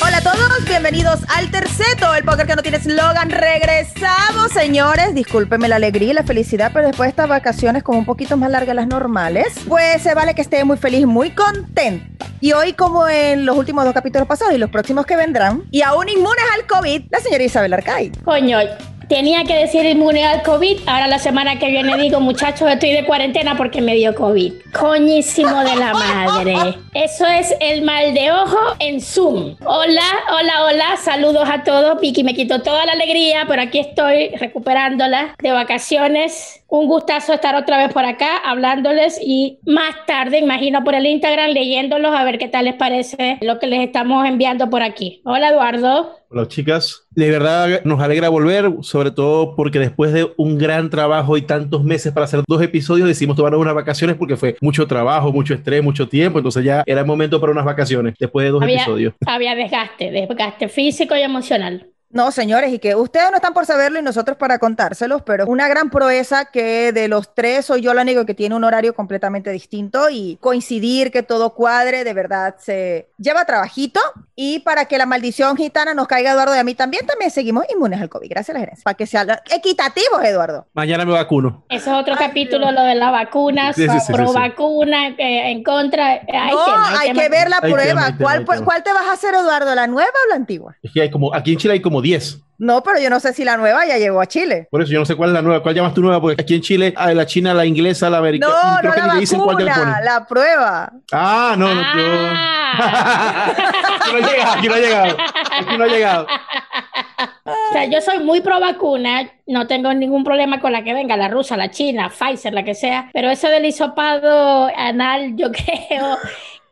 Hola a todos, bienvenidos al Terceto, el póker que no tiene eslogan. Regresamos, señores. Discúlpenme la alegría y la felicidad, pero después de estas vacaciones como un poquito más largas las normales, pues se vale que esté muy feliz, muy contenta. Y hoy, como en los últimos dos capítulos pasados y los próximos que vendrán, y aún inmunes al COVID, la señora Isabel Arcay. Coño, tenía que decir inmune al COVID. Ahora la semana que viene digo, muchachos, estoy de cuarentena porque me dio COVID. Coñísimo de la madre. Eso es el mal de ojo en Zoom. Hola, hola, hola. Saludos a todos. Vicky me quitó toda la alegría, pero aquí estoy recuperándola de vacaciones. Un gustazo estar otra vez por acá hablándoles y más tarde, imagino, por el Instagram leyéndolos a ver qué tal les parece lo que les estamos enviando por aquí. Hola, Eduardo. Hola chicas, de verdad nos alegra volver, sobre todo porque después de un gran trabajo y tantos meses para hacer dos episodios, decidimos tomarnos unas vacaciones porque fue mucho trabajo, mucho estrés, mucho tiempo, entonces ya era el momento para unas vacaciones después de dos Había, episodios. había desgaste, desgaste físico y emocional. No, señores, y que ustedes no están por saberlo y nosotros para contárselos, pero una gran proeza que de los tres soy yo la única que tiene un horario completamente distinto y coincidir que todo cuadre, de verdad se lleva trabajito y para que la maldición gitana nos caiga Eduardo y a mí también, también seguimos inmunes al COVID. Gracias a la gerencia. Para que sean equitativos, Eduardo. Mañana me vacuno. Eso es otro capítulo, lo de las vacunas, Sí, sí, sí, pro sí, sí. vacuna, eh, en contra. eh, Hay no, tema, hay tema. que ver la Hay prueba. tema, ¿Cuál. ¿Cuál te vas a hacer, Eduardo? ¿La nueva o la antigua? Es que hay como, aquí en Chile hay como 10. No, pero yo no sé si la nueva ya llegó a Chile. Por eso yo no sé cuál es la nueva, cuál llamas tú nueva, porque aquí en Chile, ah, la china, la inglesa, la americana, No, creo no que la te dicen cuál te vacuna, ponen. la prueba. Ah, no, no, yo... Ah. aquí no ha llegado, aquí no ha llegado, aquí no ha llegado. O sea, yo soy muy pro vacuna, no tengo ningún problema con la que venga, la rusa, la china, Pfizer, la que sea, pero eso del hisopado anal, yo creo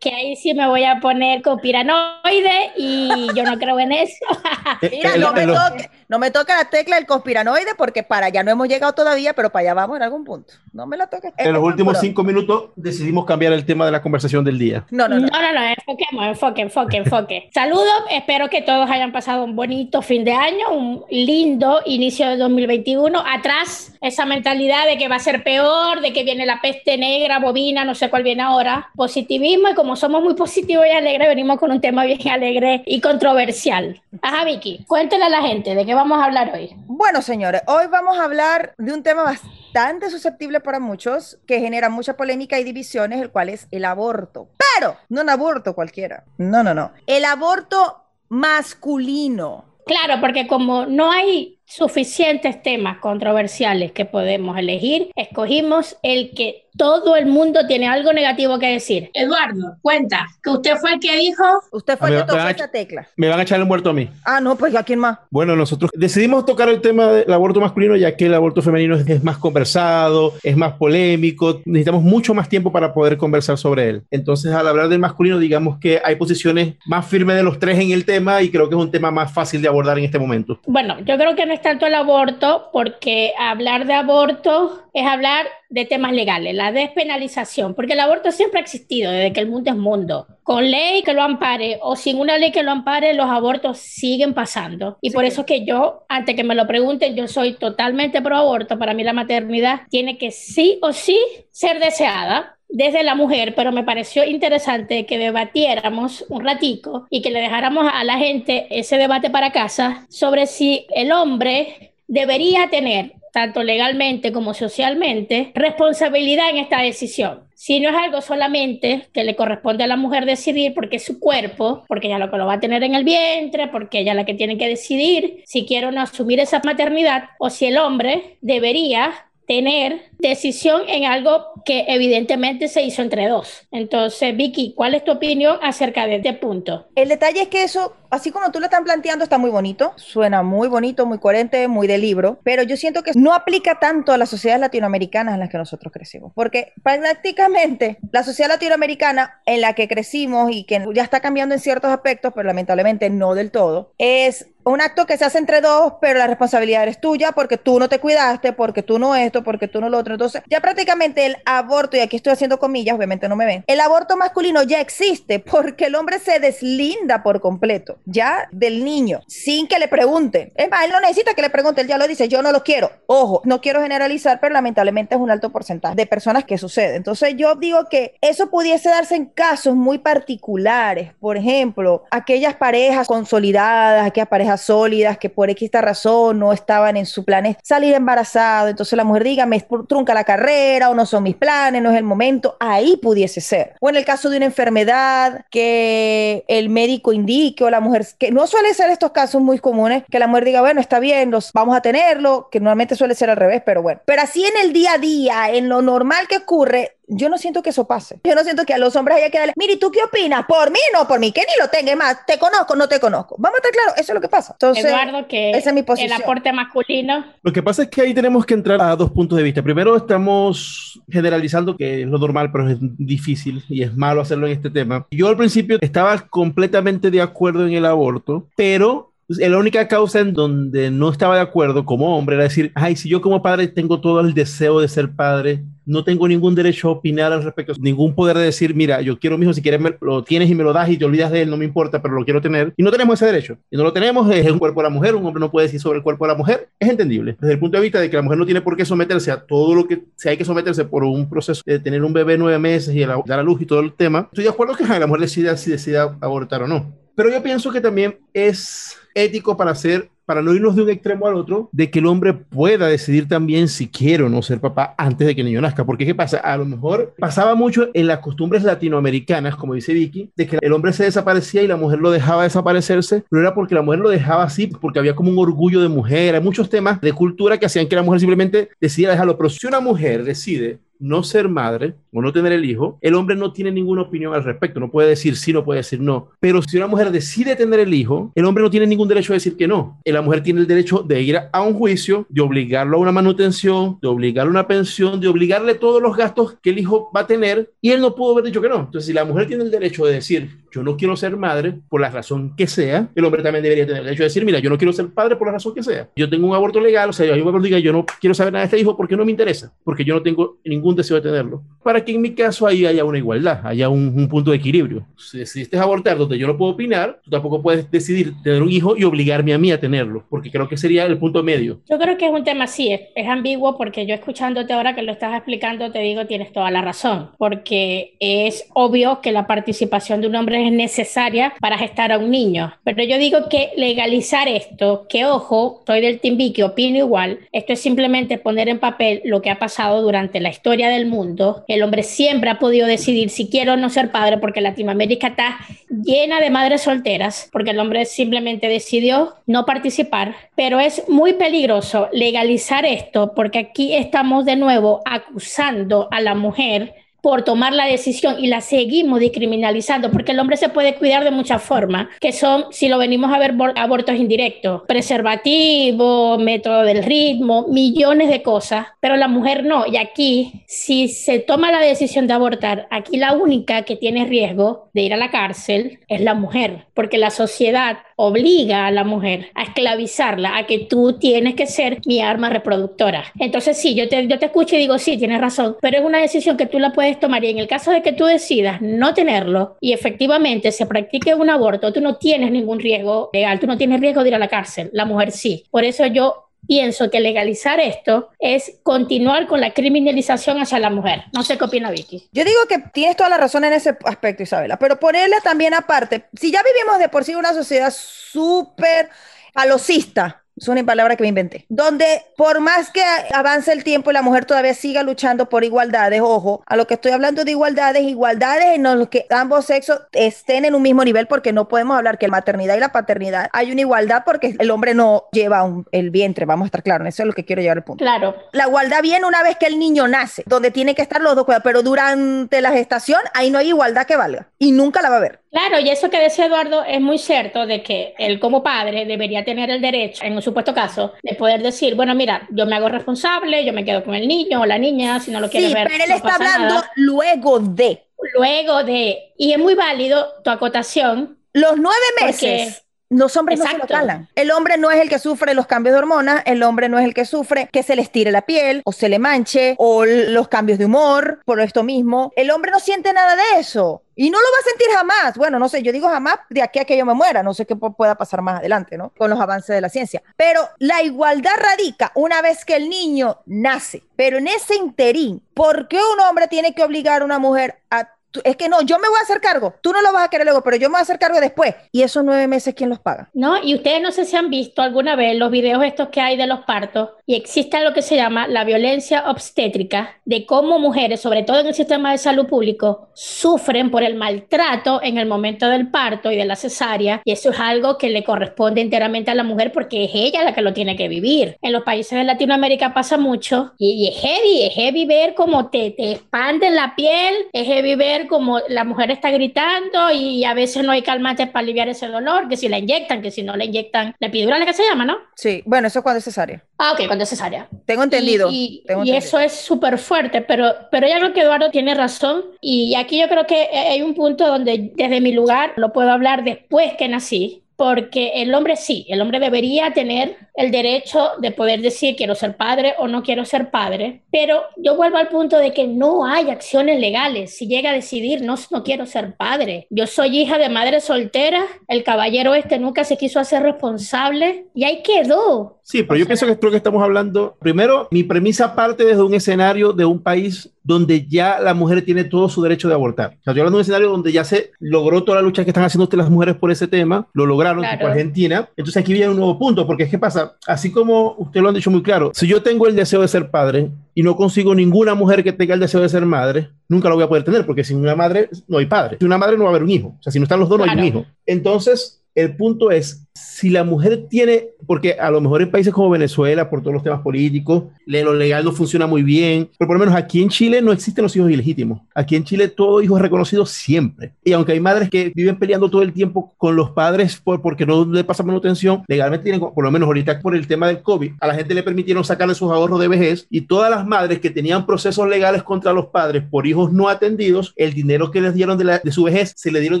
que ahí sí me voy a poner con piranoide y yo no creo en eso. Eh, Mira, eh, no eh, me, los- toque, no me toca la tecla del conspiranoide porque para allá no hemos llegado todavía, pero para allá vamos en algún punto. No me la toques. En los últimos cinco minutos decidimos cambiar el tema de la conversación del día. No, no, no. No, no, no, enfoquemos, enfoque, enfoque, enfoque. Saludos, espero que todos hayan pasado un bonito fin de año, un lindo inicio de 2021. Atrás, esa mentalidad de que va a ser peor, de que viene la peste negra, bovina, no sé cuál viene ahora. Positivismo, y como somos muy positivos y alegres, venimos con un tema bien alegre y controversial. Ajá, Vicky, cuéntale a la gente de qué vamos a hablar hoy. Bueno, señores, hoy vamos a hablar de un tema bastante susceptible para muchos, que genera mucha polémica y divisiones, el cual es el aborto. Pero no un aborto cualquiera. No, no, no. El aborto masculino. Claro, porque como no hay suficientes temas controversiales que podemos elegir, escogimos el que todo el mundo tiene algo negativo que decir. Eduardo, cuenta, que usted fue el que dijo... Usted fue el que tocó esa tecla. Me van a echar el muerto a mí. Ah, no, pues ¿a quién más? Bueno, nosotros decidimos tocar el tema del aborto masculino ya que el aborto femenino es, es más conversado, es más polémico, necesitamos mucho más tiempo para poder conversar sobre él. Entonces, al hablar del masculino, digamos que hay posiciones más firmes de los tres en el tema y creo que es un tema más fácil de abordar en este momento. Bueno, yo creo que no es tanto el aborto, porque hablar de aborto es hablar de temas legales, la despenalización, porque el aborto siempre ha existido desde que el mundo es mundo. Con ley que lo ampare o sin una ley que lo ampare, los abortos siguen pasando. Y Sí. por eso es que yo, antes que me lo pregunten, yo soy totalmente pro aborto. Para mí la maternidad tiene que sí o sí ser deseada desde la mujer, pero me pareció interesante que debatiéramos un ratico y que le dejáramos a la gente ese debate para casa sobre si el hombre debería tener, tanto legalmente como socialmente, responsabilidad en esta decisión. Si no es algo solamente que le corresponde a la mujer decidir porque es su cuerpo, porque ella lo lo va a tener en el vientre, porque ella es la que tiene que decidir si quiere o no asumir esa maternidad, o si el hombre debería tener decisión en algo que evidentemente se hizo entre dos. Entonces, Vicky, ¿cuál es tu opinión acerca de este punto? El detalle es que eso, así como tú lo están planteando, está muy bonito, suena muy bonito, muy coherente, muy de libro, pero yo siento que no aplica tanto a las sociedades latinoamericanas en las que nosotros crecimos, porque prácticamente la sociedad latinoamericana en la que crecimos y que ya está cambiando en ciertos aspectos, pero lamentablemente no del todo, es un acto que se hace entre dos, pero la responsabilidad eres tuya porque tú no te cuidaste, porque tú no esto, porque tú no lo otro. Entonces, ya prácticamente el aborto, y aquí estoy haciendo comillas, obviamente no me ven, el aborto masculino ya existe porque el hombre se deslinda por completo, ya del niño, sin que le pregunten. Es más, él no necesita que le pregunte, él ya lo dice, yo no lo quiero. Ojo, no quiero generalizar, pero lamentablemente es un alto porcentaje de personas que sucede. Entonces, yo digo que eso pudiese darse en casos muy particulares. Por ejemplo, aquellas parejas consolidadas, aquellas parejas sólidas que por X razón no estaban en su plan salir embarazado. Entonces la mujer diga, me trunca la carrera o no son mis planes, no es el momento. Ahí pudiese ser. O en el caso de una enfermedad que el médico indique o la mujer, que no suele ser estos casos muy comunes, que la mujer diga, bueno, está bien, los vamos a tenerlo, que normalmente suele ser al revés, pero bueno. Pero así en el día a día, en lo normal que ocurre, yo no siento que eso pase. Yo no siento que a los hombres haya que darle, mire, ¿tú qué opinas? Por mí, no, por mí, que ni lo tenga más, te conozco, no te conozco. Vamos a estar claros, eso es lo que pasa. Entonces, Eduardo, que esa es mi posición. el aporte masculino. Lo que pasa es que ahí tenemos que entrar a dos puntos de vista. Primero, estamos generalizando que es lo normal, pero es difícil y es malo hacerlo en este tema. Yo al principio estaba completamente de acuerdo en el aborto, pero la única causa en donde no estaba de acuerdo como hombre era decir, ay, si yo como padre tengo todo el deseo de ser padre, no tengo ningún derecho a opinar al respecto, ningún poder de decir, mira, yo quiero mi hijo, si quieres me, lo tienes y me lo das y te olvidas de él, no me importa, pero lo quiero tener. Y no tenemos ese derecho. Y no lo tenemos, es un cuerpo de la mujer, un hombre no puede decir sobre el cuerpo de la mujer. Es entendible. Desde el punto de vista de que la mujer no tiene por qué someterse a todo lo que se hay que someterse por un proceso de tener un bebé nueve meses y dar a luz y todo el tema, estoy de acuerdo que la mujer decida si decida abortar o no. Pero yo pienso que también es ético para hacer para no irnos de un extremo al otro, de que el hombre pueda decidir también si quiere o no ser papá antes de que el niño nazca. Porque ¿qué pasa? A lo mejor pasaba mucho en las costumbres latinoamericanas, como dice Vicky, de que el hombre se desaparecía y la mujer lo dejaba desaparecerse, pero era porque la mujer lo dejaba así, porque había como un orgullo de mujer. Hay muchos temas de cultura que hacían que la mujer simplemente decidiera dejarlo. Pero si una mujer decide no ser madre o no tener el hijo, el hombre no tiene ninguna opinión al respecto, no puede decir sí, no puede decir no. Pero si una mujer decide tener el hijo, el hombre no tiene ningún derecho a decir que no. La mujer tiene el derecho de ir a un juicio, de obligarlo a una manutención, de obligarle a una pensión, de obligarle todos los gastos que el hijo va a tener y él no pudo haber dicho que no. Entonces, si la mujer tiene el derecho de decir yo no quiero ser madre por la razón que sea, el hombre también debería tener el derecho de decir, mira, yo no quiero ser padre por la razón que sea. Yo tengo un aborto legal, o sea, diga, yo no quiero saber nada de este hijo porque no me interesa, porque yo no tengo ningún deseo de tenerlo. Para que en mi caso ahí haya una igualdad, haya un, punto de equilibrio. Si decidiste abortar donde yo no puedo opinar, tú tampoco puedes decidir tener un hijo y obligarme a mí a tenerlo, porque creo que sería el punto medio. Yo creo que es un tema así, es, es ambiguo porque yo escuchándote ahora que lo estás explicando, te digo, tienes toda la razón, porque es obvio que la participación de un hombre es necesaria para gestar a un niño. Pero yo digo que legalizar esto, que ojo, soy del Team que opino igual, esto es simplemente poner en papel lo que ha pasado durante la del mundo. El hombre siempre ha podido decidir si quiere o no ser padre, porque Latinoamérica está llena de madres solteras, porque el hombre simplemente decidió no participar. Pero es muy peligroso legalizar esto, porque aquí estamos de nuevo acusando a la mujer por tomar la decisión y la seguimos discriminalizando, porque el hombre se puede cuidar de muchas formas, que son, si lo venimos a ver, abortos indirectos, preservativo, método del ritmo, millones de cosas, pero la mujer no. Y aquí, si se toma la decisión de abortar, aquí la única que tiene riesgo de ir a la cárcel es la mujer, porque la sociedad obliga a la mujer a esclavizarla, a que tú tienes que ser mi arma reproductora. Entonces, sí, yo te, yo te escucho y digo, sí, tienes razón, pero es una decisión que tú la puedes tomar y en el caso de que tú decidas no tenerlo y efectivamente se practique un aborto, tú no tienes ningún riesgo legal, tú no tienes riesgo de ir a la cárcel, la mujer sí. Por eso yo pienso que legalizar esto es continuar con la criminalización hacia la mujer. No sé qué opina Vicky. Yo digo que tienes toda la razón en ese aspecto, Isabela, pero ponerle también aparte, si ya vivimos de por sí una sociedad súper alocista, es una palabra que me inventé. Donde por más que avance el tiempo y la mujer todavía siga luchando por igualdades, ojo, a lo que estoy hablando de igualdades, igualdades en los que ambos sexos estén en un mismo nivel, porque no podemos hablar que la maternidad y la paternidad hay una igualdad porque el hombre no lleva el vientre, vamos a estar claros, eso es lo que quiero llevar al punto. Claro. La igualdad viene una vez que el niño nace, donde tiene que estar los dos pero durante la gestación ahí no hay igualdad que valga y nunca la va a haber. Claro, y eso que decía Eduardo es muy cierto de que él como padre debería tener el derecho, en un supuesto caso, de poder decir, bueno, mira, yo me hago responsable, yo me quedo con el niño o la niña, si no lo quiere ver. Pero él está hablando luego de. Luego de. Y es muy válido tu acotación. Los nueve meses Los hombres no se lo calan. El hombre no es el que sufre los cambios de hormonas, el hombre no es el que sufre que se le estire la piel o se le manche o los cambios de humor por esto mismo. El hombre no siente nada de eso. Y no lo va a sentir jamás. Bueno, no sé, yo digo jamás de aquí a que yo me muera. No sé qué pueda pasar más adelante, ¿no? Con los avances de la ciencia. Pero la igualdad radica una vez que el niño nace. Pero en ese interín, ¿por qué un hombre tiene que obligar a una mujer a es que no, yo me voy a hacer cargo, tú no lo vas a querer luego, pero yo me voy a hacer cargo después. Y esos nueve meses, ¿quién los paga? No, y ustedes no sé si han visto alguna vez los videos estos que hay de los partos y existe lo que se llama la violencia obstétrica, de cómo mujeres, sobre todo en el sistema de salud público, sufren por el maltrato en el momento del parto y de la cesárea. Y eso es algo que le corresponde enteramente a la mujer porque es ella la que lo tiene que vivir. En los países de Latinoamérica pasa mucho y, es heavy, es heavy ver cómo te, te expanden la piel, es heavy ver como la mujer está gritando y a veces no hay calmantes para aliviar ese dolor, que si la inyectan, que si no la inyectan, la epidural que se llama, ¿no? Sí, bueno, eso es cuando es cesárea. Ah, ok, cuando es cesárea. Tengo entendido. Y, eso es súper fuerte, pero, pero ya creo que Eduardo tiene razón y aquí yo creo que hay un punto donde desde mi lugar lo puedo hablar después que nací, porque el hombre sí, el hombre debería tener el derecho de poder decir quiero ser padre o no quiero ser padre, pero yo vuelvo al punto de que no hay acciones legales. Si llega a decidir no, no quiero ser padre, yo soy hija de madre soltera, el caballero este nunca se quiso hacer responsable y ahí quedó. Sí, pero yo pienso que esto que estamos hablando, primero, mi premisa parte desde un escenario de un país donde ya la mujer tiene todo su derecho de abortar. O sea, yo hablando de un escenario donde ya se logró toda la lucha que están haciendo las mujeres por ese tema, lo lograron, tipo Argentina. Entonces aquí viene un nuevo punto, porque es que pasa, así como usted lo han dicho muy claro, si yo tengo el deseo de ser padre y no consigo ninguna mujer que tenga el deseo de ser madre, nunca lo voy a poder tener, porque sin una madre no hay padre. Sin una madre no va a haber un hijo. O sea, si no están los dos, no hay un hijo. Entonces, el punto es, si la mujer tiene, porque a lo mejor en países como Venezuela, por todos los temas políticos, lo legal no funciona muy bien, pero por lo menos aquí en Chile no existen los hijos ilegítimos. Aquí en Chile todo hijo es reconocido siempre. Y aunque hay madres que viven peleando todo el tiempo con los padres por, porque no le pasa manutención, legalmente tienen, por lo menos ahorita por el tema del COVID, a la gente le permitieron sacarle sus ahorros de vejez y todas las madres que tenían procesos legales contra los padres por hijos no atendidos, el dinero que les dieron de, de su vejez se le dieron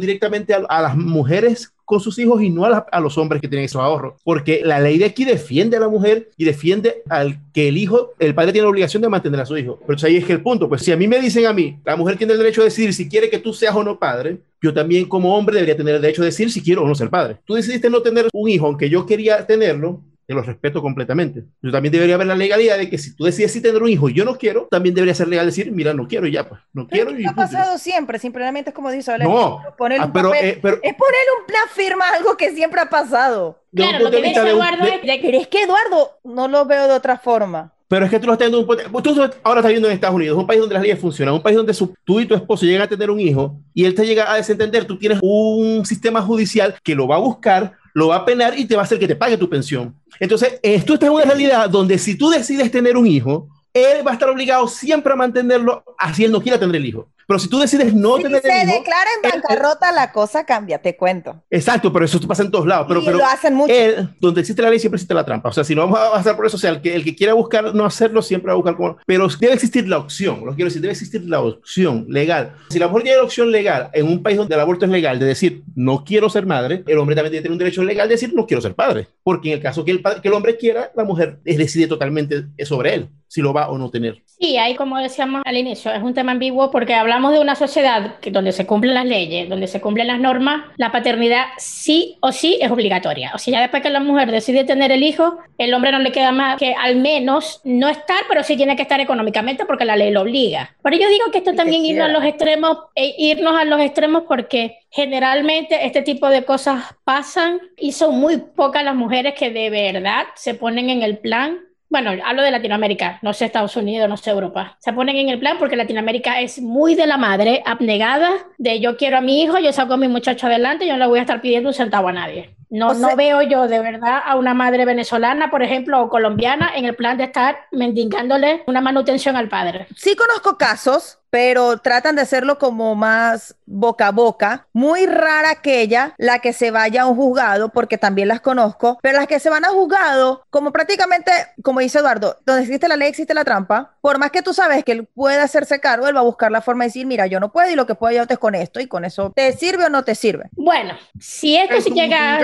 directamente a, a las mujeres con sus hijos y no a, los hombres que tienen esos ahorros. Porque la ley de aquí defiende a la mujer y defiende al que el hijo, el padre tiene la obligación de mantener a su hijo. Pero ahí es que el punto, pues si a mí me dicen a mí, la mujer tiene el derecho de decidir si quiere que tú seas o no padre, yo también como hombre debería tener el derecho de decir si quiero o no ser padre. Tú decidiste no tener un hijo, aunque yo quería tenerlo, te lo respeto completamente. Yo también debería haber la legalidad de que si tú decides si tener un hijo y yo no quiero, también debería ser legal decir, mira, no quiero y ya, pues, no quiero. y ha pasado siempre, simplemente es como dice No, poner ah, un pero, eh, pero, es poner un plan firma algo que siempre ha pasado. Claro, lo que dice Eduardo es... Pero es que Eduardo no lo veo de otra forma. Pero es que tú lo estás viendo, un, tú ahora estás viendo en Estados Unidos, un país donde las leyes funcionan, un país donde tú y tu esposo llegan a tener un hijo y él te llega a desentender, tú tienes un sistema judicial que lo va a buscar, lo va a penar y te va a hacer que te pague tu pensión. Entonces, esto está en una realidad donde si tú decides tener un hijo, él va a estar obligado siempre a mantenerlo así él no quiera tener el hijo. Pero si tú decides no tener se declara en bancarrota, la cosa cambia, te cuento. Exacto, pero eso pasa en todos lados. Pero, pero lo hacen mucho. donde existe la ley siempre existe la trampa. O sea, si no vamos a pasar por eso, o sea, el que, el que quiera buscar no hacerlo siempre va a buscar como... Pero debe existir la opción, lo quiero decir, debe existir la opción legal. Si la mujer tiene la opción legal en un país donde el aborto es legal, de decir, no quiero ser madre, el hombre también tiene un derecho legal de decir, no quiero ser padre. Porque en el caso que el, que el hombre quiera, la mujer decide totalmente sobre él si lo va o no tener. Sí, ahí como decíamos al inicio, es un tema ambiguo porque hablamos de una sociedad que, donde se cumplen las leyes, donde se cumplen las normas, la paternidad sí o sí es obligatoria. O sea, ya después que la mujer decide tener el hijo, el hombre no le queda más que al menos no estar, pero sí tiene que estar económicamente porque la ley lo obliga. Pero yo digo que esto también irnos a los extremos, e irnos a los extremos porque generalmente este tipo de cosas pasan y son muy pocas las mujeres que de verdad se ponen en el plan bueno, hablo de Latinoamérica, no sé Estados Unidos, no sé Europa. Se ponen en el plan porque Latinoamérica es muy de la madre, abnegada, de yo quiero a mi hijo, yo saco a mi muchacho adelante, yo no le voy a estar pidiendo un centavo a nadie. No, no veo yo de verdad a una madre venezolana, por ejemplo, o colombiana, en el plan de estar mendigándole una manutención al padre. Sí conozco casos pero tratan de hacerlo como más boca a boca. Muy rara aquella, la que se vaya a un juzgado, porque también las conozco, pero las que se van a juzgado, como prácticamente, como dice Eduardo, donde existe la ley existe la trampa, por más que tú sabes que él puede hacerse cargo, él va a buscar la forma de decir, mira, yo no puedo y lo que puedo yo es con esto y con eso, ¿te sirve o no te sirve? Bueno, si esto se llega...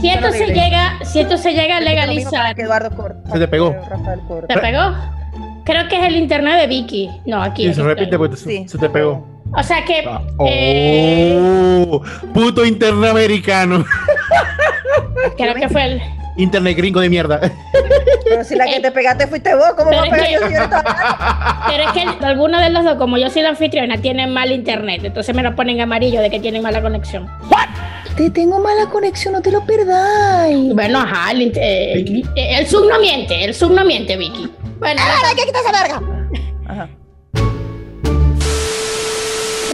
Si esto se llega, si esto se llega a legalizar... Eduardo Corta, se te pegó. ¿Te pegó? Creo que es el internet de Vicky. No, aquí. Sí, se repite porque sí. se te pegó. O sea que. Ah. Eh, oh, puto internet americano. Creo que fue el. Internet gringo de mierda. Pero si la que te pegaste fuiste vos, ¿cómo va a pegar yo Pero es que alguno de los dos, como yo soy la anfitriona, tienen mal internet. Entonces me lo ponen amarillo de que tienen mala conexión. Te tengo mala conexión, no te lo perdáis. Bueno, ajá, el, eh, el, sub no miente, el sub no miente, Vicky. Bueno, ¡Ah, que quitar esa verga!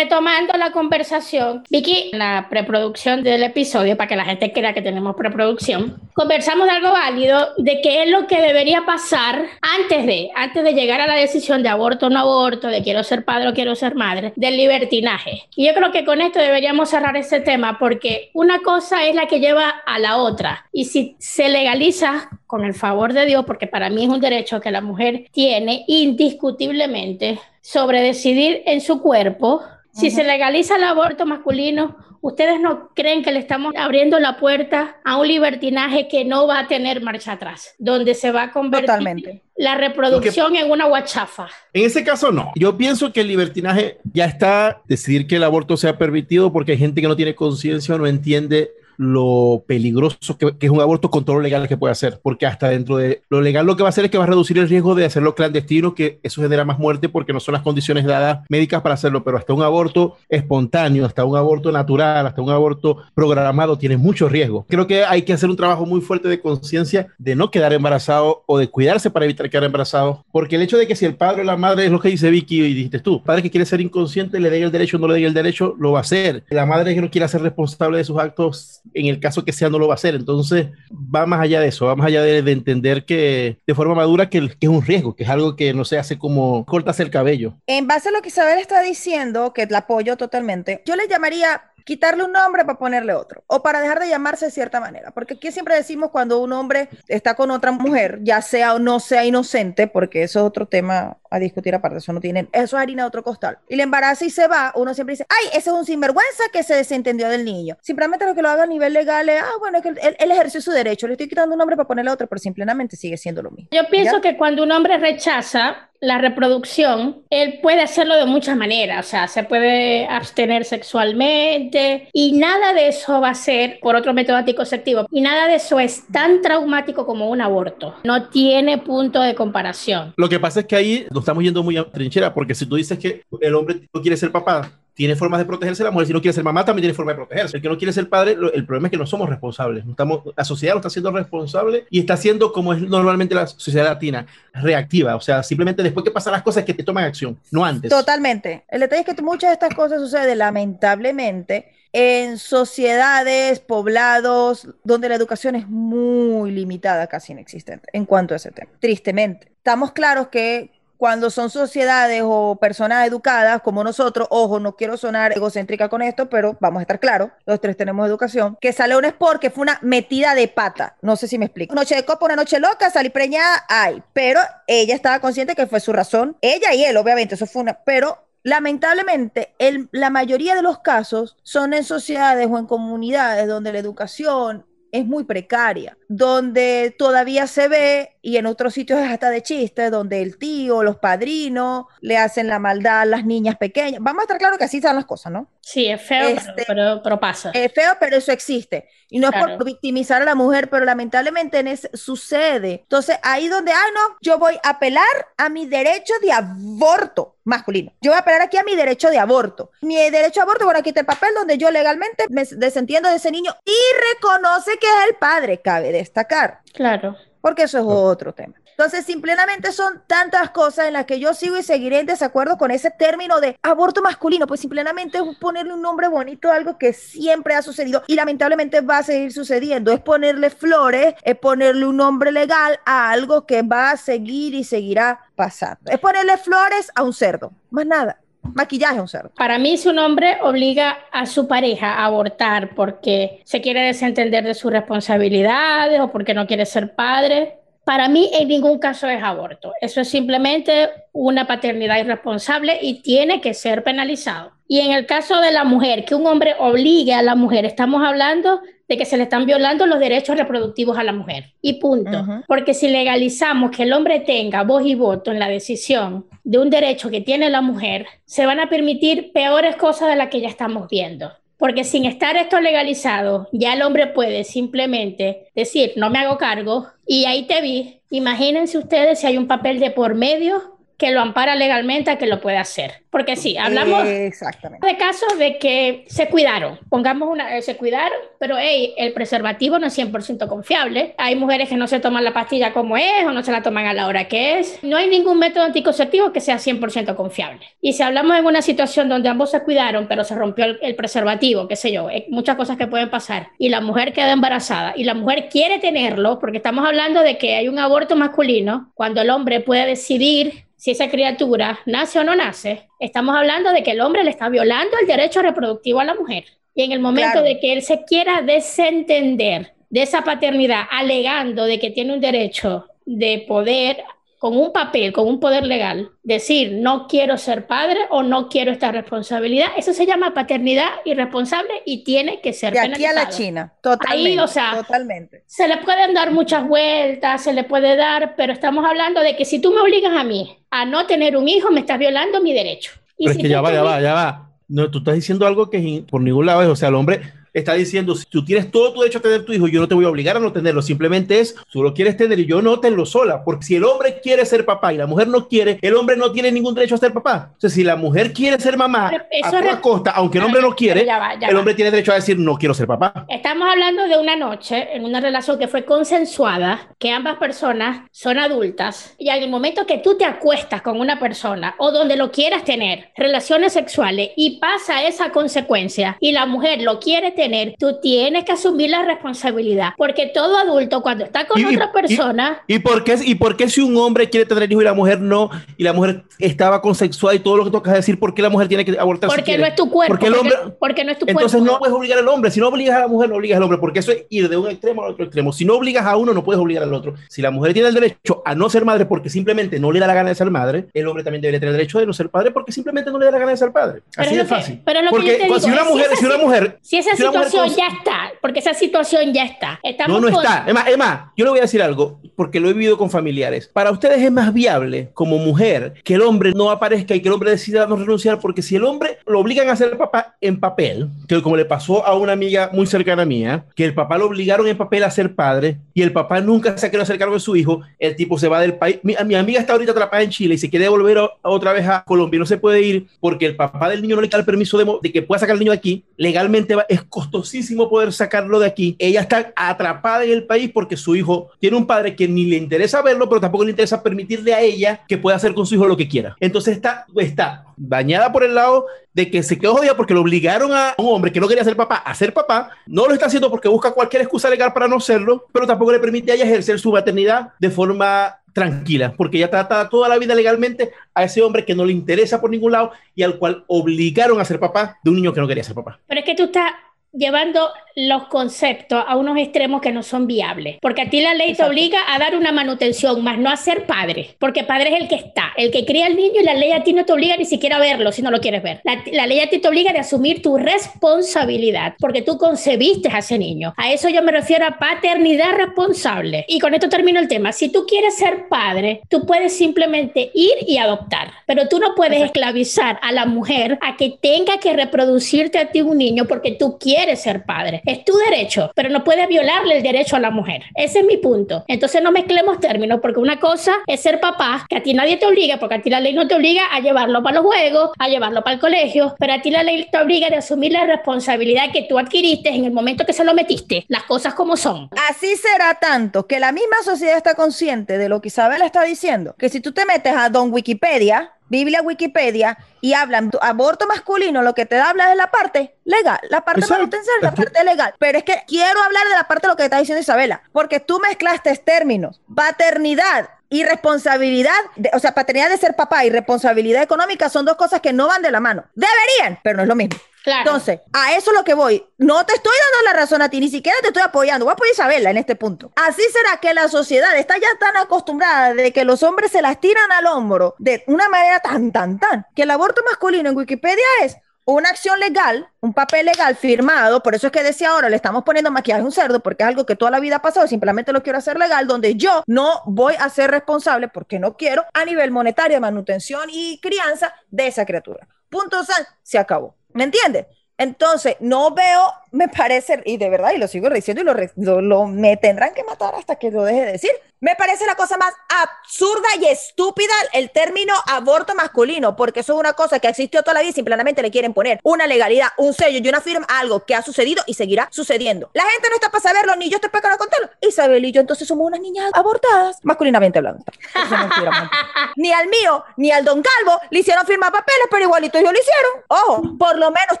Retomando la conversación, Vicky, la preproducción del episodio, para que la gente crea que tenemos preproducción, conversamos de algo válido, de qué es lo que debería pasar antes de, antes de llegar a la decisión de aborto o no aborto, de quiero ser padre o quiero ser madre, del libertinaje. Y yo creo que con esto deberíamos cerrar este tema, porque una cosa es la que lleva a la otra. Y si se legaliza con el favor de Dios, porque para mí es un derecho que la mujer tiene indiscutiblemente sobre decidir en su cuerpo, si se legaliza el aborto masculino, ¿ustedes no creen que le estamos abriendo la puerta a un libertinaje que no va a tener marcha atrás? Donde se va a convertir la reproducción en una guachafa. En ese caso, no. Yo pienso que el libertinaje ya está decidir que el aborto sea permitido porque hay gente que no tiene conciencia o no entiende lo peligroso que, es un aborto con todo lo legal que puede hacer, porque hasta dentro de lo legal lo que va a hacer es que va a reducir el riesgo de hacerlo clandestino, que eso genera más muerte porque no son las condiciones dadas médicas para hacerlo, pero hasta un aborto espontáneo, hasta un aborto natural, hasta un aborto programado tiene mucho riesgo. Creo que hay que hacer un trabajo muy fuerte de conciencia de no quedar embarazado o de cuidarse para evitar quedar embarazado, porque el hecho de que si el padre o la madre es lo que dice Vicky y dijiste tú, padre que quiere ser inconsciente, le dé el derecho o no le dé el derecho, lo va a hacer. La madre que no quiere ser responsable de sus actos en el caso que sea no lo va a hacer. Entonces va más allá de eso, va más allá de, entender que de forma madura que, que, es un riesgo, que es algo que no se hace como cortas el cabello. En base a lo que Isabel está diciendo, que la apoyo totalmente, yo le llamaría quitarle un nombre para ponerle otro o para dejar de llamarse de cierta manera. Porque aquí siempre decimos cuando un hombre está con otra mujer, ya sea o no sea inocente, porque eso es otro tema a discutir aparte, eso no tienen, eso es harina de otro costal. Y le embaraza y se va, uno siempre dice, ay, ese es un sinvergüenza que se desentendió del niño. Simplemente lo que lo haga a nivel legal es, ah, bueno, es que él, él ejerció su derecho, le estoy quitando un nombre para ponerle otro, pero simplemente sigue siendo lo mismo. Yo pienso que cuando un hombre rechaza la reproducción, él puede hacerlo de muchas maneras, o sea, se puede abstener sexualmente y nada de eso va a ser por otro método anticonceptivo y nada de eso es tan traumático como un aborto. No tiene punto de comparación. Lo que pasa es que ahí nos estamos yendo muy a trinchera porque si tú dices que el hombre no quiere ser papá, tiene formas de protegerse, la mujer si no quiere ser mamá también tiene forma de protegerse. El que no quiere ser padre, el problema es que no somos responsables. estamos, la sociedad lo está haciendo responsable y está haciendo como es normalmente la sociedad latina, reactiva. O sea, simplemente después que pasan las cosas es que te toman acción, no antes. Totalmente. El detalle es que muchas de estas cosas suceden lamentablemente en sociedades, poblados, donde la educación es muy limitada, casi inexistente en cuanto a ese tema. Tristemente. Estamos claros que cuando son sociedades o personas educadas como nosotros, ojo, no quiero sonar egocéntrica con esto, pero vamos a estar claros, los tres tenemos educación, que sale un sport que fue una metida de pata, no sé si me explico. Noche de copa, una noche loca, salí preñada, ay, pero ella estaba consciente que fue su razón, ella y él, obviamente, eso fue una, pero Lamentablemente, el, la mayoría de los casos son en sociedades o en comunidades donde la educación es muy precaria, donde todavía se ve, y en otros sitios es hasta de chiste, donde el tío, los padrinos le hacen la maldad a las niñas pequeñas. Vamos a estar claro que así están las cosas, ¿no? Sí, es feo, este, pero, pero, pasa. Es feo, pero eso existe. Y no es por victimizar a la mujer, pero lamentablemente en ese sucede. Entonces, ahí donde, ah, no, yo voy a apelar a mi derecho de aborto masculino. Yo voy a apelar aquí a mi derecho de aborto. Mi derecho a aborto, bueno, aquí está el papel donde yo legalmente me desentiendo de ese niño y reconoce que es el padre, cabe destacar. Claro. porque eso es otro tema. Entonces, simplemente son tantas cosas en las que yo sigo y seguiré en desacuerdo con ese término de aborto masculino, pues simplemente es ponerle un nombre bonito a algo que siempre ha sucedido y lamentablemente va a seguir sucediendo. Es ponerle flores, es ponerle un nombre legal a algo que va a seguir y seguirá pasando. Es ponerle flores a un cerdo, más nada maquillaje a un cerdo. Para mí, si un hombre obliga a su pareja a abortar porque se quiere desentender de sus responsabilidades o porque no quiere ser padre, para mí en ningún caso es aborto. Eso es simplemente una paternidad irresponsable y tiene que ser penalizado. Y en el caso de la mujer, que un hombre obligue a la mujer, estamos hablando de que se le están violando los derechos reproductivos a la mujer. Y punto. Porque si legalizamos que el hombre tenga voz y voto en la decisión de un derecho que tiene la mujer, se van a permitir peores cosas de las que ya estamos viendo. Porque sin estar esto legalizado, ya el hombre puede simplemente decir, no me hago cargo, y ahí te vi. Imagínense ustedes si hay un papel de por medio que lo ampara legalmente a que lo pueda hacer. Porque sí, hablamos Exactamente. de casos de que se cuidaron, pongamos una, eh, se cuidaron, pero hey, el preservativo no es 100% confiable. Hay mujeres que no se toman la pastilla como es o no se la toman a la hora que es. No hay ningún método anticonceptivo que sea 100% confiable. Y si hablamos en una situación donde ambos se cuidaron, pero se rompió el, preservativo, qué sé yo, hay muchas cosas que pueden pasar, y la mujer queda embarazada y la mujer quiere tenerlo, porque estamos hablando de que hay un aborto masculino, cuando el hombre puede decidir si esa criatura nace o no nace, estamos hablando de que el hombre le está violando el derecho reproductivo a la mujer. Y en el momento de que él se quiera desentender de esa paternidad, alegando de que tiene un derecho de poder con un papel, con un poder legal, decir no quiero ser padre o no quiero esta responsabilidad, eso se llama paternidad irresponsable y tiene que ser de aquí a la China, totalmente. Ahí, o sea, totalmente. Se le pueden dar muchas vueltas, se le puede dar, pero estamos hablando de que si tú me obligas a mí a no tener un hijo, me estás violando mi derecho. pero es que ya va, ya va, ya va. No, tú estás diciendo algo que por ningún lado es, o sea, el hombre está diciendo, si tú tienes todo tu derecho a tener tu hijo, yo no te voy a obligar a no tenerlo, simplemente es, tú lo quieres tener y yo no tenlo sola, porque si el hombre quiere ser papá y la mujer no quiere, el hombre no tiene ningún derecho a ser papá. O sea, si la mujer quiere ser mamá a toda costa, aunque el hombre no quiere, el hombre tiene derecho a decir, no quiero ser papá. Estamos hablando de una noche, en una relación que fue consensuada, que ambas personas son adultas, y en el momento que tú te acuestas con una persona o donde lo quieras tener, relaciones sexuales, y pasa esa consecuencia, y la mujer lo quiere tener, tú tienes que asumir la responsabilidad, porque todo adulto cuando está con otra persona... ¿Y, por qué, ¿Y por qué si un hombre quiere tener hijo y la mujer no, y la mujer estaba consexual y todo lo que tocas decir, ¿por qué la mujer tiene que abortar? Porque no es tu cuerpo. Porque, el hombre, porque, no es tu cuerpo. Entonces no puedes obligar al hombre. Si no obligas a la mujer, no obligas al hombre, porque eso es ir de un extremo al otro extremo. Si no obligas a uno, no puedes obligar al otro. Si la mujer tiene el derecho a no ser madre porque simplemente no le da la gana de ser madre, el hombre también debería tener el derecho de no ser padre porque simplemente no le da la gana de ser padre. Así de fácil. pero lo porque que si una mujer, si, una mujer, si esa situación ya está, porque esa situación ya está. no, no está. Emma, Emma, yo le voy a decir algo, porque lo he vivido con familiares. Para ustedes es más viable como mujer que el hombre no aparezca y que el hombre decida no renunciar, porque si el hombre lo obligan a ser papá en papel, que como le pasó a una amiga muy cercana mía, que el papá lo obligaron en papel a ser padre y el papá nunca se quiere hacer cargo de su hijo, el tipo se va del país. Mi, mi amiga está ahorita atrapada en Chile y se quiere volver otra vez a Colombia y no se puede ir porque el papá del niño no le da el permiso de, de que pueda sacar al niño de aquí. Legalmente es costosísimo poder sacarlo de aquí. Ella está atrapada en el país porque su hijo tiene un padre que ni le interesa verlo, pero tampoco le interesa permitirle a ella que pueda hacer con su hijo lo que quiera. Entonces está, está dañada por el lado de que se quedó jodida porque lo obligaron a un hombre que no quería ser papá a ser papá. No lo está haciendo porque busca cualquier excusa legal para no serlo, pero tampoco le permite a ella ejercer su maternidad de forma tranquila, porque ella trata toda la vida legalmente a ese hombre que no le interesa por ningún lado y al cual obligaron a ser papá de un niño que no quería ser papá. Pero es que tú estás llevando los conceptos a unos extremos que no son viables. Porque a ti la ley te obliga a dar una manutención, más no a ser padre. Porque padre es el que está, el que cría al niño y la ley a ti no te obliga ni siquiera a verlo si no lo quieres ver. La, ley a ti te obliga a asumir tu responsabilidad porque tú concebiste a ese niño. A eso yo me refiero a paternidad responsable. Y con esto termino el tema. Si tú quieres ser padre, tú puedes simplemente ir y adoptar. Pero tú no puedes esclavizar a la mujer a que tenga que reproducirte a ti un niño porque tú quieres quieres ser padre. Es tu derecho, pero no puedes violarle el derecho a la mujer. Ese es mi punto. Entonces no mezclemos términos, porque una cosa es ser papá, que a ti nadie te obliga, porque a ti la ley no te obliga a llevarlo para los juegos, a llevarlo para el colegio, pero a ti la ley te obliga a asumir la responsabilidad que tú adquiriste en el momento que se lo metiste, las cosas como son. Así será tanto que la misma sociedad está consciente de lo que Isabel está diciendo, que si tú te metes a Don Wikipedia, Biblia, Wikipedia, y hablan aborto masculino, lo que te habla es la parte legal, la parte manutencial, la parte legal. Pero es que quiero hablar de la parte de lo que está diciendo Isabela, porque tú mezclaste términos, paternidad y responsabilidad, o sea, paternidad de ser papá y responsabilidad económica son dos cosas que no van de la mano. Deberían, pero no es lo mismo. Entonces, a eso es lo que voy. No te estoy dando la razón a ti, ni siquiera te estoy apoyando. Voy a apoyar a Isabela en este punto. Así será que la sociedad está ya tan acostumbrada de que los hombres se las tiran al hombro de una manera tan, tan, tan, que el aborto masculino en Wikipedia es una acción legal, un papel legal firmado, por eso es que decía ahora, le estamos poniendo maquillaje a un cerdo, porque es algo que toda la vida ha pasado, simplemente lo quiero hacer legal, donde yo no voy a ser responsable, porque no quiero, a nivel monetario, manutención y crianza de esa criatura. Punto, se acabó. ¿Me entiendes? Entonces, no veo, me parece, y de verdad, y lo sigo diciendo, y lo, lo, me tendrán que matar hasta que lo deje de decir, me parece la cosa más absurda y estúpida el término aborto masculino, porque eso es una cosa que existió toda la vida y simplemente le quieren poner una legalidad, un sello y una firma a algo que ha sucedido y seguirá sucediendo. La gente no está para saberlo, ni yo estoy para contarlo. Isabel y yo entonces somos unas niñas abortadas, masculinamente hablando. ni al mío, ni al don Calvo le hicieron firmar papeles, pero igualito ellos lo hicieron. Ojo, por lo menos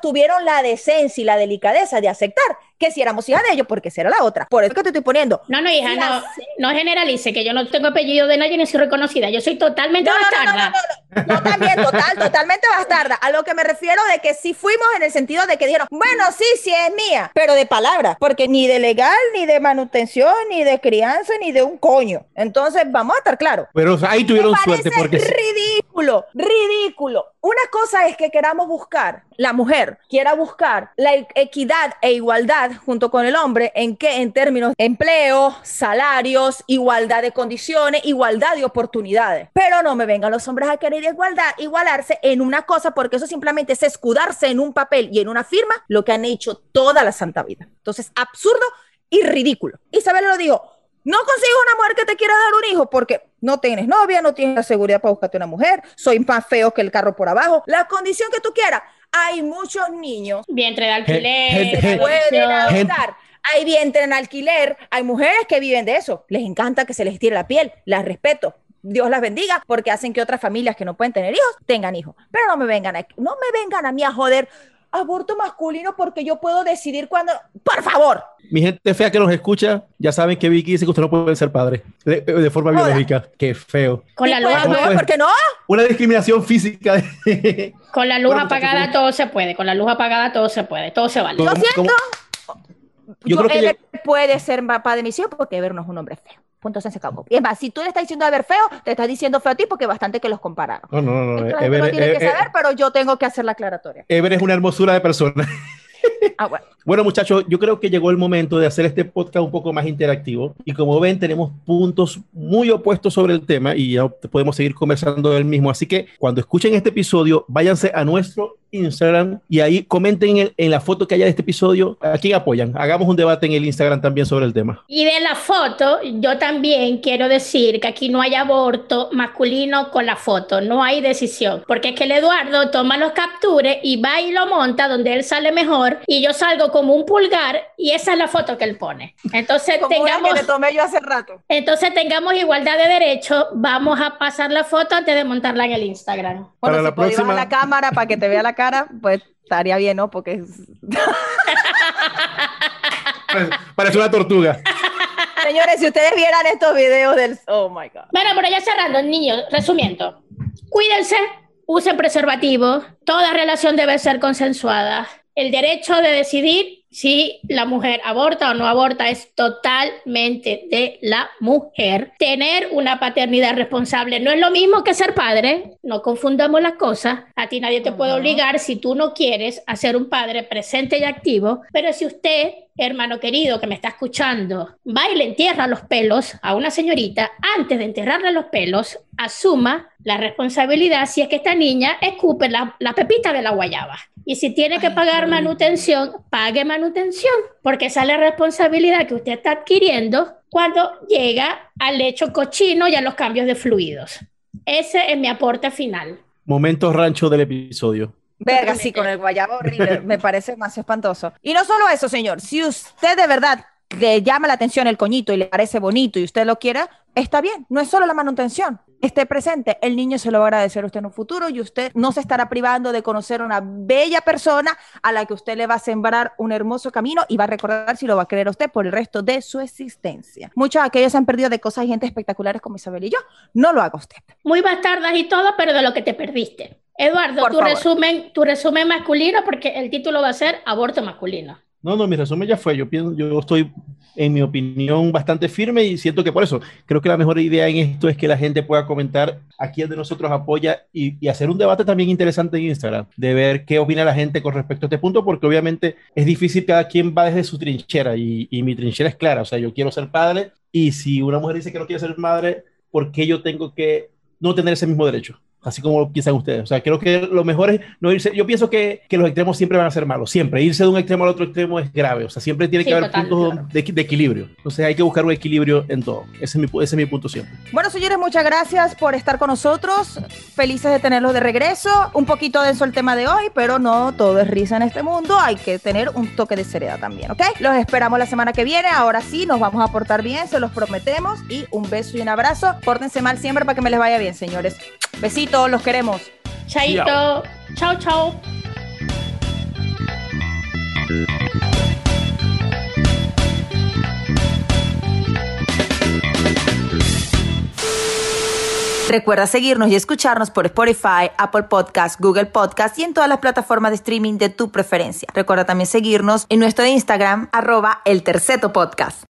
tuvieron la decencia y la delicadeza de aceptar que si éramos hijas de ellos, porque si era la otra. Por eso que te estoy poniendo. No, no, hija, no, no generalice, que yo no tengo apellido de nadie ni soy reconocida. Yo soy totalmente bastarda. No, no, no, también, total, totalmente bastarda. A lo que me refiero de que sí fuimos en el sentido de que dijeron, bueno, sí, sí es mía, pero de palabra, porque ni de legal, ni de manutención, ni de crianza, ni de un coño. Entonces, vamos a estar claros. Pero ahí tuvieron suerte porque... Ridículo, ridículo. Una cosa es que queramos buscar, la mujer quiera buscar la equidad e igualdad junto con el hombre, ¿en qué? En términos de empleo, salarios, igualdad de condiciones, igualdad de oportunidades. Pero no me vengan los hombres a querer igualdad, igualarse en una cosa, porque eso simplemente es escudarse en un papel y en una firma, lo que han hecho toda la santa vida. Entonces, absurdo y ridículo. Isabel lo dijo, no consigo una mujer que te quiera dar un hijo porque no tienes novia, no tienes la seguridad para buscarte una mujer, soy más feo que el carro por abajo, la condición que tú quieras. Hay muchos niños. Vientre de alquiler. pueden adoptar. Hay vientre en alquiler. Hay mujeres que viven de eso. Les encanta que se les tire la piel. Las respeto. Dios las bendiga porque hacen que otras familias que no pueden tener hijos tengan hijos. Pero no me vengan a, no me vengan a mí a joder aborto masculino porque yo puedo decidir cuándo. Por favor. Mi gente fea que nos escucha, ya saben que Vicky dice que usted no puede ser padre de, forma biológica. Qué feo. Con la luz apagada. ¿Por qué no? Una discriminación física. Con la luz apagada todo se puede. Con la luz apagada todo se puede. Todo se vale. Lo siento. Yo, creo que puede ser papá de mis hijos porque Ever no es un hombre feo. Punto se acabó. Y es más, si tú le estás diciendo a ver feo, te estás diciendo feo a ti porque bastante que los compararon. No, no, no. Ever, no tiene que saber, pero yo tengo que hacer la aclaratoria. Ever es una hermosura de persona. Ah, bueno. bueno, muchachos, yo creo que llegó el momento de hacer este podcast un poco más interactivo. Y como ven, tenemos puntos muy opuestos sobre el tema y ya podemos seguir conversando del mismo. Así que cuando escuchen este episodio, váyanse a nuestro Instagram y ahí comenten en, la foto que haya de este episodio a quién apoyan. Hagamos un debate en el Instagram también sobre el tema. Y de la foto, yo también quiero decir que aquí no hay aborto masculino con la foto, no hay decisión, porque es que el Eduardo toma los captures y va y lo monta donde él sale mejor y yo salgo como un pulgar y esa es la foto que él pone. Entonces tengamos... Que tomé yo hace rato. Entonces tengamos igualdad de derechos, vamos a pasar la foto antes de montarla en el Instagram. Bueno, la próxima... la cámara para que te vea la cara, pues estaría bien, ¿no? Porque Parece una tortuga. Señores, si ustedes vieran estos videos del... Oh, my God. Bueno, pero ya cerrando, niños, resumiendo. Cuídense, usen preservativo, toda relación debe ser consensuada. El derecho de decidir si la mujer aborta o no aborta es totalmente de la mujer. Tener una paternidad responsable no es lo mismo que ser padre, no confundamos las cosas. A ti nadie te puede obligar si tú no quieres a ser un padre presente y activo, pero si usted hermano querido que me está escuchando, va y le entierra los pelos a una señorita, antes de enterrarle los pelos, asuma la responsabilidad si es que esta niña escupe la, la pepita de la guayaba. Y si tiene que pagar manutención, pague manutención, porque esa es la responsabilidad que usted está adquiriendo cuando llega al lecho cochino y a los cambios de fluidos. Ese es mi aporte final. Momento rancho del episodio. Verga, sí, con el guayabo horrible, me parece más espantoso. Y no solo eso, señor, si usted de verdad le llama la atención el coñito y le parece bonito y usted lo quiera, está bien, no es solo la manutención. Esté presente, el niño se lo va a agradecer a usted en un futuro y usted no se estará privando de conocer a una bella persona a la que usted le va a sembrar un hermoso camino y va a recordar si lo va a querer a usted por el resto de su existencia. Muchos de aquellos se han perdido de cosas y gente espectaculares como Isabel y yo. No lo haga usted. Muy bastardas y todo, pero de lo que te perdiste. Eduardo, tu resumen, tu resumen masculino, porque el título va a ser aborto masculino. No, no, mi resumen ya fue. Yo pienso, yo estoy, en mi opinión, bastante firme y siento que por eso creo que la mejor idea en esto es que la gente pueda comentar a quién de nosotros apoya y, hacer un debate también interesante en Instagram, de ver qué opina la gente con respecto a este punto, porque obviamente es difícil, cada quien va desde su trinchera y, y mi trinchera es clara. O sea, yo quiero ser padre y si una mujer dice que no quiere ser madre, ¿por qué yo tengo que no tener ese mismo derecho? Así como piensan ustedes. O sea, creo que lo mejor es no irse. Yo pienso que, que, los extremos siempre van a ser malos, siempre. Irse de un extremo al otro extremo es grave. O sea, siempre tiene que haber puntos de, de, equilibrio. Entonces hay que buscar un equilibrio en todo. Ese es, mi, ese es mi punto siempre. Bueno, señores, muchas gracias por estar con nosotros. Felices de tenerlos de regreso. Un poquito denso el tema de hoy, pero no todo es risa en este mundo. Hay que tener un toque de seriedad también, ¿ok? Los esperamos la semana que viene. Ahora sí, nos vamos a portar bien, se los prometemos. Y un beso y un abrazo. Pórtense mal siempre para que me les vaya bien, señores. Besitos, los queremos. Chaito. Chao, chao. Recuerda seguirnos y escucharnos por Spotify, Apple Podcast, Google Podcast y en todas las plataformas de streaming de tu preferencia. Recuerda también seguirnos en nuestro Instagram, arroba el terceto podcast.